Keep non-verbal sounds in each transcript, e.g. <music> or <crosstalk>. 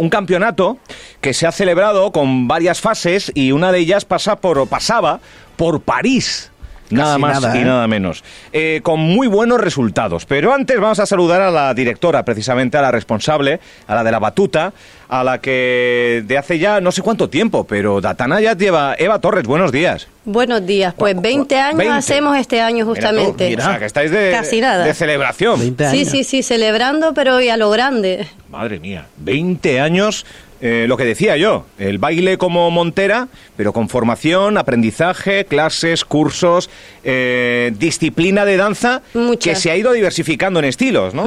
un campeonato que se ha celebrado con varias fases y una de ellas pasa por, pasaba por París. Nada Casi más nada, y ¿eh? nada menos. Eh, con muy buenos resultados. Pero antes vamos a saludar a la directora, precisamente a la responsable, a la de la batuta, a la que de hace ya no sé cuánto tiempo, pero Datana ya lleva. Eva Torres, buenos días. Buenos días, pues Cu- 20 cu- años 20. hacemos este año Mira tú, justamente. O sea, que estáis de, Casi nada. de celebración. 20 Sí, años. sí, sí, celebrando, pero y a lo grande. Madre mía, 20 años. Eh, lo que decía yo, el baile como Montera, pero con formación, aprendizaje, clases, cursos, eh, disciplina de danza, que se ha ido diversificando en estilos, ¿no?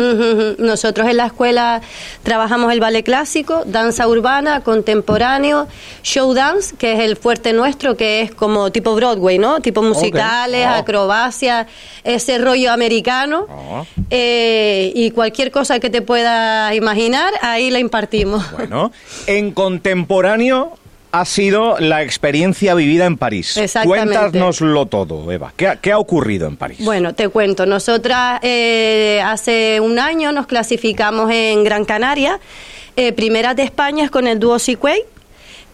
Nosotros en la escuela trabajamos el ballet clásico, danza urbana, contemporáneo, show dance, que es el fuerte nuestro, que es como tipo Broadway, ¿no? Tipo musicales, Ah. acrobacia, ese rollo americano. Ah. Eh, y cualquier cosa que te puedas imaginar, ahí la impartimos. Bueno, en contemporáneo ha sido la experiencia vivida en París. Exactamente. Cuéntanoslo todo, Eva. ¿Qué ha, qué ha ocurrido en París? Bueno, te cuento. Nosotras eh, hace un año nos clasificamos en Gran Canaria, eh, primeras de España con el dúo Sequay,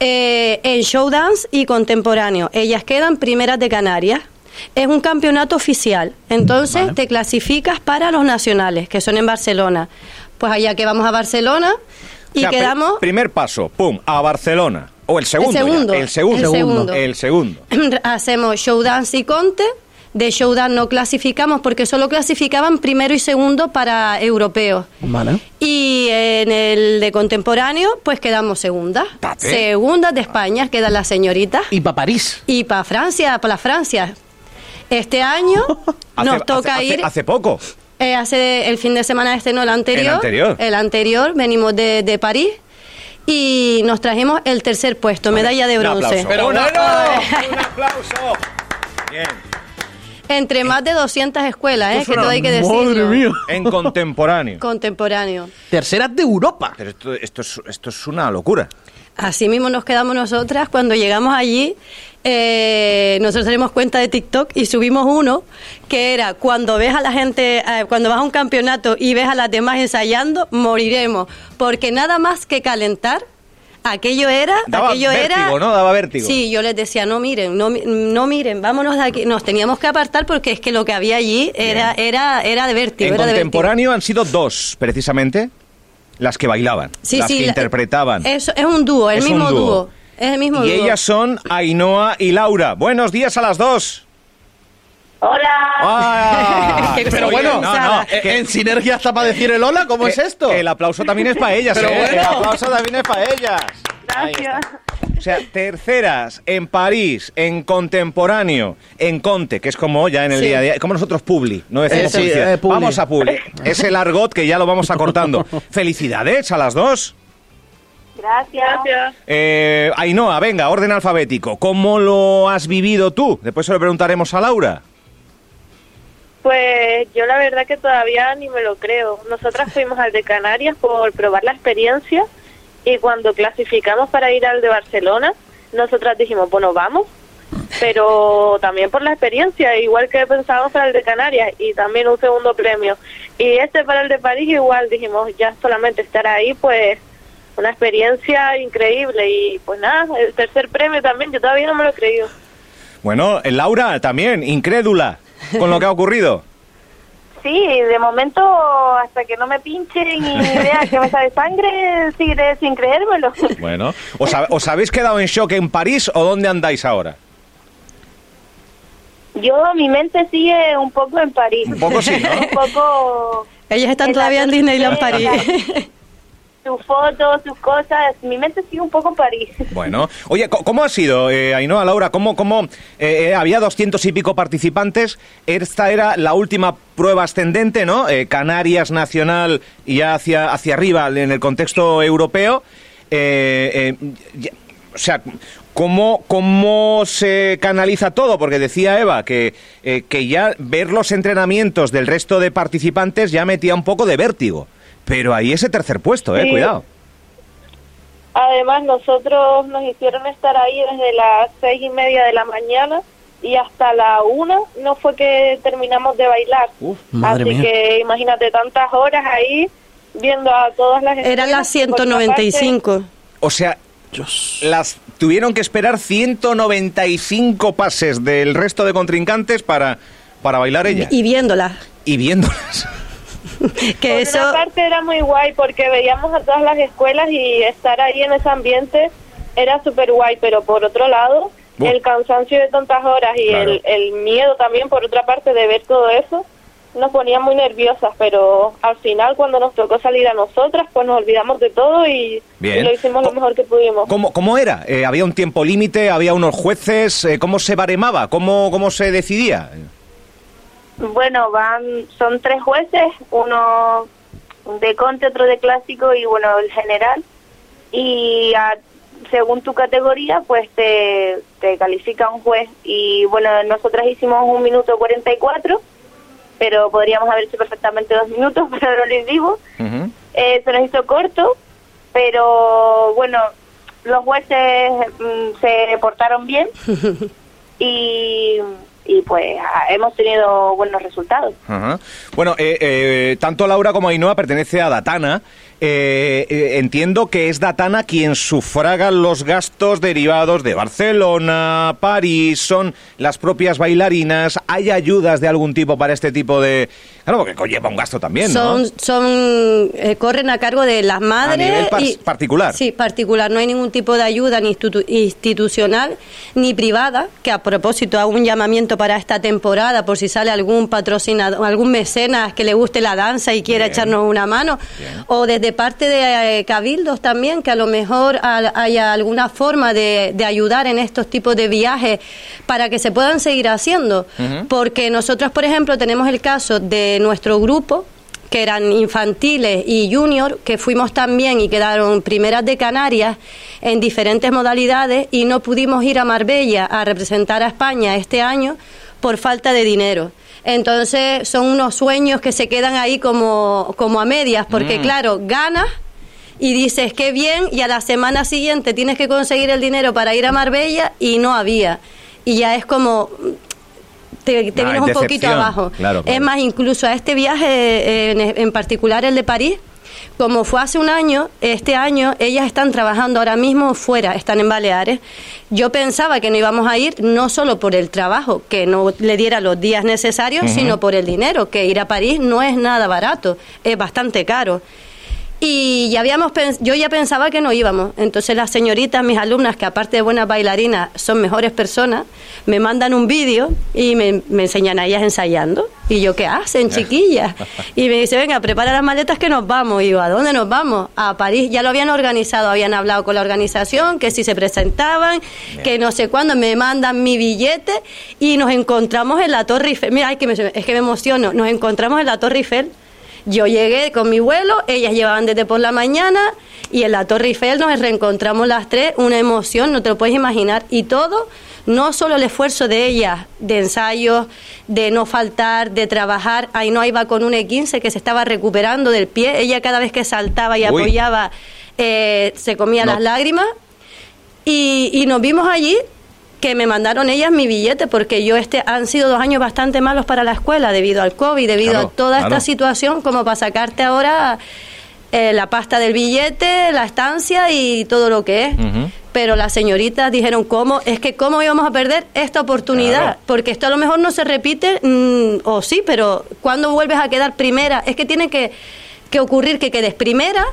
eh, en show dance y contemporáneo. Ellas quedan primeras de Canarias. Es un campeonato oficial, entonces Vale. te clasificas para los nacionales, que son en Barcelona. Pues allá que vamos a Barcelona y O sea, pri- quedamos... primer paso, pum, a Barcelona. O el segundo. El segundo. el segundo. El segundo. <clears throat> hacemos show dance y conte. De show dance no clasificamos porque solo clasificaban primero y segundo para europeos. Vale. Y en el de contemporáneo, pues quedamos segundas. Tate. Segundas de España, quedan las señoritas. Y para París. Y para Francia, para Francia. Este año <laughs> nos Hace- toca hace- ir. Hace, hace poco. Eh, hace el fin de semana este, no, el anterior. El anterior. El anterior, venimos de, de París. Y nos trajimos el tercer puesto, medalla de Un bronce. aplauso. Pero un bueno. aplauso. <laughs> Un aplauso. Bien. Entre más de 200 escuelas, ¿eh? Que todo hay que decirlo. Madre mía. En contemporáneo. <laughs> Contemporáneo. Terceras de Europa. Pero esto, esto, es, esto es una locura. Así mismo nos quedamos nosotras cuando llegamos allí. Eh, nosotros tenemos cuenta de TikTok y subimos uno que era cuando ves a la gente, eh, cuando vas a un campeonato y ves a las demás ensayando, moriremos. Porque nada más que calentar, aquello era, Daba aquello era. vértigo, ¿no? Daba vértigo. Sí, yo les decía, no miren, no, no miren, vámonos de aquí. Nos teníamos que apartar porque es que lo que había allí era, era, era de vértigo. En era de vértigo. contemporáneo han sido dos, precisamente, las que bailaban, Sí, las sí, que la- interpretaban. Eso, es un dúo, el Es mismo dúo. Dúo. Es el mismo y dúo. ellas son Ainhoa y Laura. Buenos días a las dos. Hola. Ah, <laughs> Pero bueno, no, no, eh, que- en sinergia está para decir el hola, ¿cómo es esto? el aplauso también es para ellas, <laughs> Pero ¿eh? bueno. El aplauso también es para ellas. Gracias. O sea, terceras en París, en contemporáneo, en Conte, que es como ya en el Sí. día a día, como nosotros Publi, no decimos Eh, sí, publicidad. eh, Publi. Vamos a Publi. <laughs> Es el argot que ya lo vamos acortando. Felicidades a las dos. Gracias. Gracias. Eh, Ainhoa, venga, orden alfabético. ¿Cómo lo has vivido tú? Después se lo preguntaremos a Laura. Pues yo la verdad que todavía ni me lo creo. Nosotras <laughs> fuimos al de Canarias por probar la experiencia y cuando clasificamos para ir al de Barcelona, nosotras dijimos, bueno, vamos, pero también por la experiencia, igual que pensábamos para el de Canarias y también un segundo premio. Y este para el de París igual dijimos, ya solamente estar ahí, pues una experiencia increíble y pues nada, el tercer premio también, yo todavía no me lo he creído. Bueno, eh, Laura también, incrédula con lo que ha ocurrido. <laughs> Sí, de momento, hasta que no me pinchen y vea que me sale sangre, seguiré sin creérmelo. <laughs> Bueno, ¿os, ha- os habéis quedado en shock en París o dónde andáis ahora? Yo, mi mente sigue un poco en París. Un poco sí, ¿no? <laughs> Un poco... Ellas están todavía en Disneyland París. Sus fotos, sus cosas, mi mente sigue un poco en París. Bueno, oye, ¿cómo ha sido, eh, Ainhoa, Laura? ¿Cómo, cómo eh, eh, había doscientos y pico participantes? Esta era la última prueba ascendente, ¿no? Eh, Canarias Nacional y ya hacia, hacia arriba en el contexto europeo. Eh, eh, o sea, ¿cómo, ¿cómo se canaliza todo? Porque decía Eva que, que ya ver los entrenamientos del resto de participantes ya metía un poco de vértigo. Pero ahí ese tercer puesto, ¿eh? Sí. Cuidado. Además, nosotros nos hicieron estar ahí desde las seis y media de la mañana y hasta la una no fue que terminamos de bailar. Uf, madre Así mía. que imagínate tantas horas ahí viendo a todas las Era escuelas, la por otra 195. O sea, las tuvieron que esperar 195 pases del resto de contrincantes para, para bailar ella. Y viéndola. Y viéndolas. <laughs> <laughs> Que Por eso. una parte era muy guay porque veíamos a todas las escuelas y estar ahí en ese ambiente era súper guay, pero por otro lado, el cansancio de tantas horas y Claro. el, el miedo también, por otra parte, de ver todo eso, nos ponía muy nerviosas, pero al final cuando nos tocó salir a nosotras, pues nos olvidamos de todo y, Bien. y lo hicimos lo mejor que pudimos. ¿Cómo, cómo era? Eh, ¿Había un tiempo límite? ¿Había unos jueces? Eh, ¿Cómo se baremaba? ¿Cómo, ¿Cómo se decidía? Bueno, van, son tres jueces, uno de conte, otro de clásico y bueno, el general. Y a- según tu categoría, pues te, te califica un juez. Y bueno, nosotras hicimos un minuto 44, pero podríamos haber hecho perfectamente dos minutos, <laughs> pero no lo hicimos. Eh, se nos hizo corto, pero bueno, los jueces mm, se portaron bien <laughs> y, y pues ah, hemos tenido buenos resultados. Ajá. Bueno, eh, eh, tanto Laura como Ainhoa pertenece a Datana. Eh, eh, entiendo que es Datana quien sufraga los gastos derivados de Barcelona, París, son las propias bailarinas. ¿Hay ayudas de algún tipo para este tipo de...? Claro, porque conlleva un gasto también, ¿no? Son, son eh, corren a cargo de las madres. nivel par- y- particular. Sí, particular. No hay ningún tipo de ayuda ni institu- institucional ni privada, que a propósito hago un llamamiento para esta temporada por si sale algún patrocinador, algún mecenas que le guste la danza y quiera Bien. echarnos una mano. Bien. O desde parte de eh, cabildos también, que a lo mejor al- haya alguna forma de, de ayudar en estos tipos de viajes para que se puedan seguir haciendo. Porque nosotros, por ejemplo, tenemos el caso de nuestro grupo, que eran infantiles y junior, que fuimos también y quedaron primeras de Canarias en diferentes modalidades y no pudimos ir a Marbella a representar a España este año por falta de dinero. Entonces son unos sueños que se quedan ahí como, como a medias, porque Mm. claro, ganas y dices qué bien y a la semana siguiente tienes que conseguir el dinero para ir a Marbella y no había. Y ya es como te, te Ah, vienes un poquito abajo. Claro, claro. Es más, incluso a este viaje, eh, en, en particular el de París, como fue hace un año, este año ellas están trabajando ahora mismo fuera, están en Baleares. Yo pensaba que no íbamos a ir no solo por el trabajo, que no le diera los días necesarios, sino por el dinero, que ir a París no es nada barato, es bastante caro. Y ya habíamos pens- yo ya pensaba que no íbamos. Entonces las señoritas, mis alumnas, que aparte de buenas bailarinas, son mejores personas, me mandan un vídeo y me, me enseñan a ellas ensayando. Y yo, ¿qué hacen, chiquillas? <laughs> Y me dice, venga, prepara las maletas que nos vamos. Y yo, ¿a dónde nos vamos? A París. Ya lo habían organizado, habían hablado con la organización, que si se presentaban, que no sé cuándo, me mandan mi billete y nos encontramos en la Torre Eiffel. Mira, ay, que me- es que me emociono. Nos encontramos en la Torre Eiffel. Yo llegué con mi vuelo, ellas llevaban desde por la mañana y en la Torre Eiffel nos reencontramos las tres, una emoción, no te lo puedes imaginar. Y todo, no solo el esfuerzo de ellas, de ensayos, de no faltar, de trabajar. Ahí no iba con un E15 que se estaba recuperando del pie. Ella cada vez que saltaba y Uy. apoyaba, eh, se comía No. las lágrimas. Y, y nos vimos allí que me mandaron ellas mi billete porque yo este han sido dos años bastante malos para la escuela debido al COVID, debido Claro, a toda claro. esta situación como para sacarte ahora eh, la pasta del billete, la estancia y todo lo que es. Pero las señoritas dijeron, ¿cómo? Es que ¿cómo íbamos a perder esta oportunidad? Claro. Porque esto a lo mejor no se repite, mm, o sí, pero cuando vuelves a quedar primera? Es que tiene que, que ocurrir que quedes primera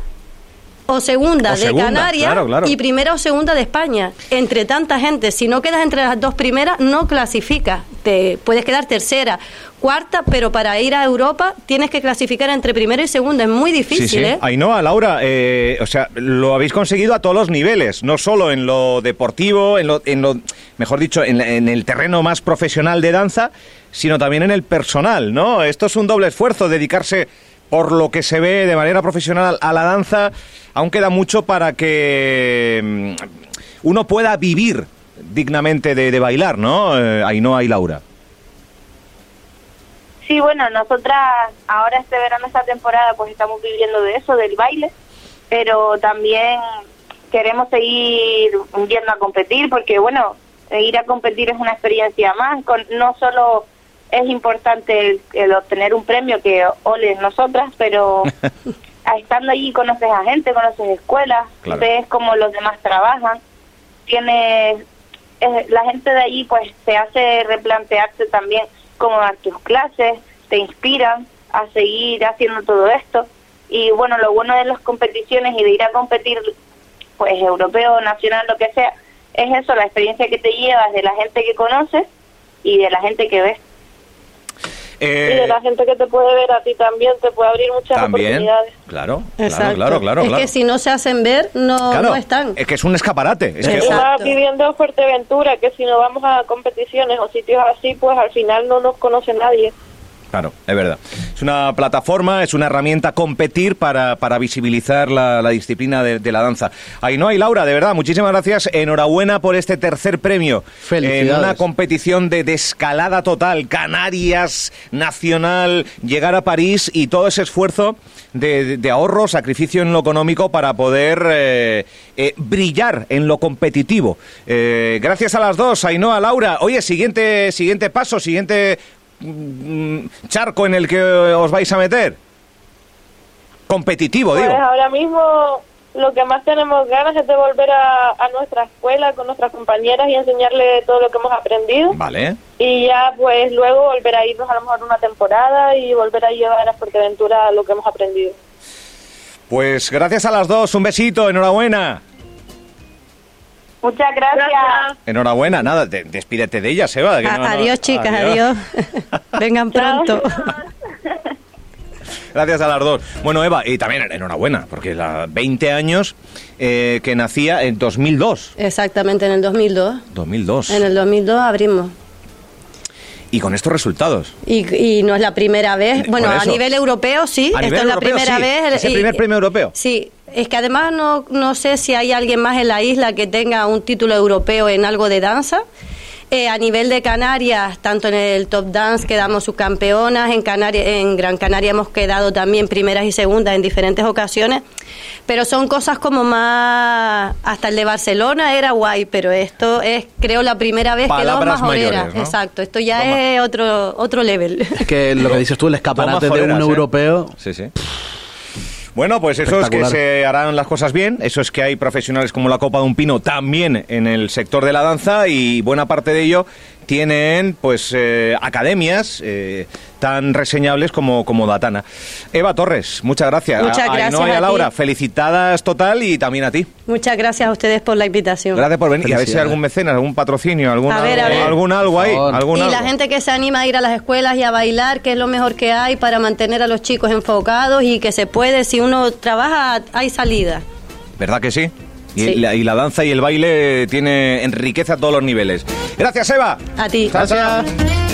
o segunda O de segunda, Canarias claro, claro. y primera o segunda de España. Entre tanta gente, si no quedas entre las dos primeras, no clasificas. Te puedes quedar tercera, cuarta, pero para ir a Europa tienes que clasificar entre primero y segunda. Es muy difícil, sí, sí. ¿eh? Ainhoa, Laura, eh, o sea, lo habéis conseguido a todos los niveles, no solo en lo deportivo, en lo, en lo mejor dicho, en, la- en el terreno más profesional de danza, sino también en el personal, ¿no? Esto es un doble esfuerzo, dedicarse por lo que se ve de manera profesional a la danza, aún queda mucho para que mm, uno pueda vivir dignamente de, bailar, ¿no? Eh, Ainhoa y Laura. Sí, bueno, nosotras ahora este verano, esta temporada, pues estamos viviendo de eso, del baile, pero también queremos seguir yendo a competir porque, bueno, ir a competir es una experiencia más. Con, no solo es importante el, el obtener un premio que ole nosotras, pero <laughs> estando allí conoces a gente, conoces escuelas, Claro. ves cómo los demás trabajan, tienes eh, la gente de allí pues te hace replantearse también cómo dan tus clases, te inspiran a seguir haciendo todo esto y bueno, lo bueno de las competiciones y de ir a competir pues europeo, nacional, lo que sea, es eso, la experiencia que te llevas de la gente que conoces y de la gente que ves. Eh, Y de la gente que te puede ver a ti también, te puede abrir muchas también, oportunidades. claro, claro, Exacto. claro, claro, es claro. que si no se hacen ver, no, Claro, no están. Es que es un escaparate. Es que, más viviendo en Fuerteventura, que si no vamos a competiciones o sitios así, pues al final no nos conoce nadie. Claro, es verdad. Es una plataforma, es una herramienta competir para, para visibilizar la, la disciplina de, de la danza. Ainhoa y Laura, de verdad, muchísimas gracias. Enhorabuena por este tercer premio. Felicidades. En una competición de, de escalada total, Canarias, nacional, llegar a París y todo ese esfuerzo de, de- ahorro, sacrificio en lo económico para poder eh, eh, brillar en lo competitivo. Eh, gracias a las dos, Ainhoa, Laura. Oye, siguiente, siguiente paso, siguiente charco en el que os vais a meter? Competitivo, Pues digo. ahora mismo lo que más tenemos ganas es de volver a, a nuestra escuela con nuestras compañeras y enseñarle todo lo que hemos aprendido. Vale. Y ya pues luego volver a irnos a lo mejor una temporada y volver a llevar a Fuerteventura lo que hemos aprendido. Pues gracias a las dos, un besito, enhorabuena. Muchas gracias. Enhorabuena, nada, de- despídete de ella, Seba. que A- no- no- adiós, chicas, adiós. <laughs> Vengan pronto. Gracias a las dos. Bueno, Eva, y también enhorabuena, porque la 20 años eh, que nacía en 2002. Exactamente, en el 2002. 2002. En el 2002 abrimos. Y con estos resultados. Y, y no es la primera vez. Bueno, a nivel europeo sí. A Esto nivel es la primera sí. vez. Es el y- primer premio europeo. Sí. Es que además no, no sé si hay alguien más en la isla que tenga un título europeo en algo de danza. Eh, a nivel de Canarias, tanto en el Top Dance quedamos subcampeonas, en, Canarias, en Gran Canaria hemos quedado también primeras y segundas en diferentes ocasiones, pero son cosas como más... Hasta el de Barcelona era guay, pero esto es, creo, la primera vez que dos majoreras. mayores, ¿no? Exacto, esto ya Toma. es otro, otro level. Es que lo que dices tú, el escaparate de un ¿eh? europeo. Sí, sí. Bueno, pues eso es que se harán las cosas bien, eso es que hay profesionales como la Copa de un Pino también en el sector de la danza y buena parte de ello tienen pues eh, academias eh, tan reseñables como, como Datana. Eva Torres, muchas gracias. Muchas A- a gracias Ainhoa y a a ti. Laura, felicitadas total y también a ti. Muchas gracias a ustedes por la invitación. Gracias por venir y a ver si hay algún mecenas, algún patrocinio, algún, A ver, a algo, ver. algún algo ahí. Algún Y algo. la gente que se anima a ir a las escuelas y a bailar, que es lo mejor que hay para mantener a los chicos enfocados y que se puede, si uno trabaja, hay salida. ¿Verdad que sí? Y, Sí. la, y la danza y el baile tiene enriquece a todos los niveles. Gracias, Eva. A ti. Chao.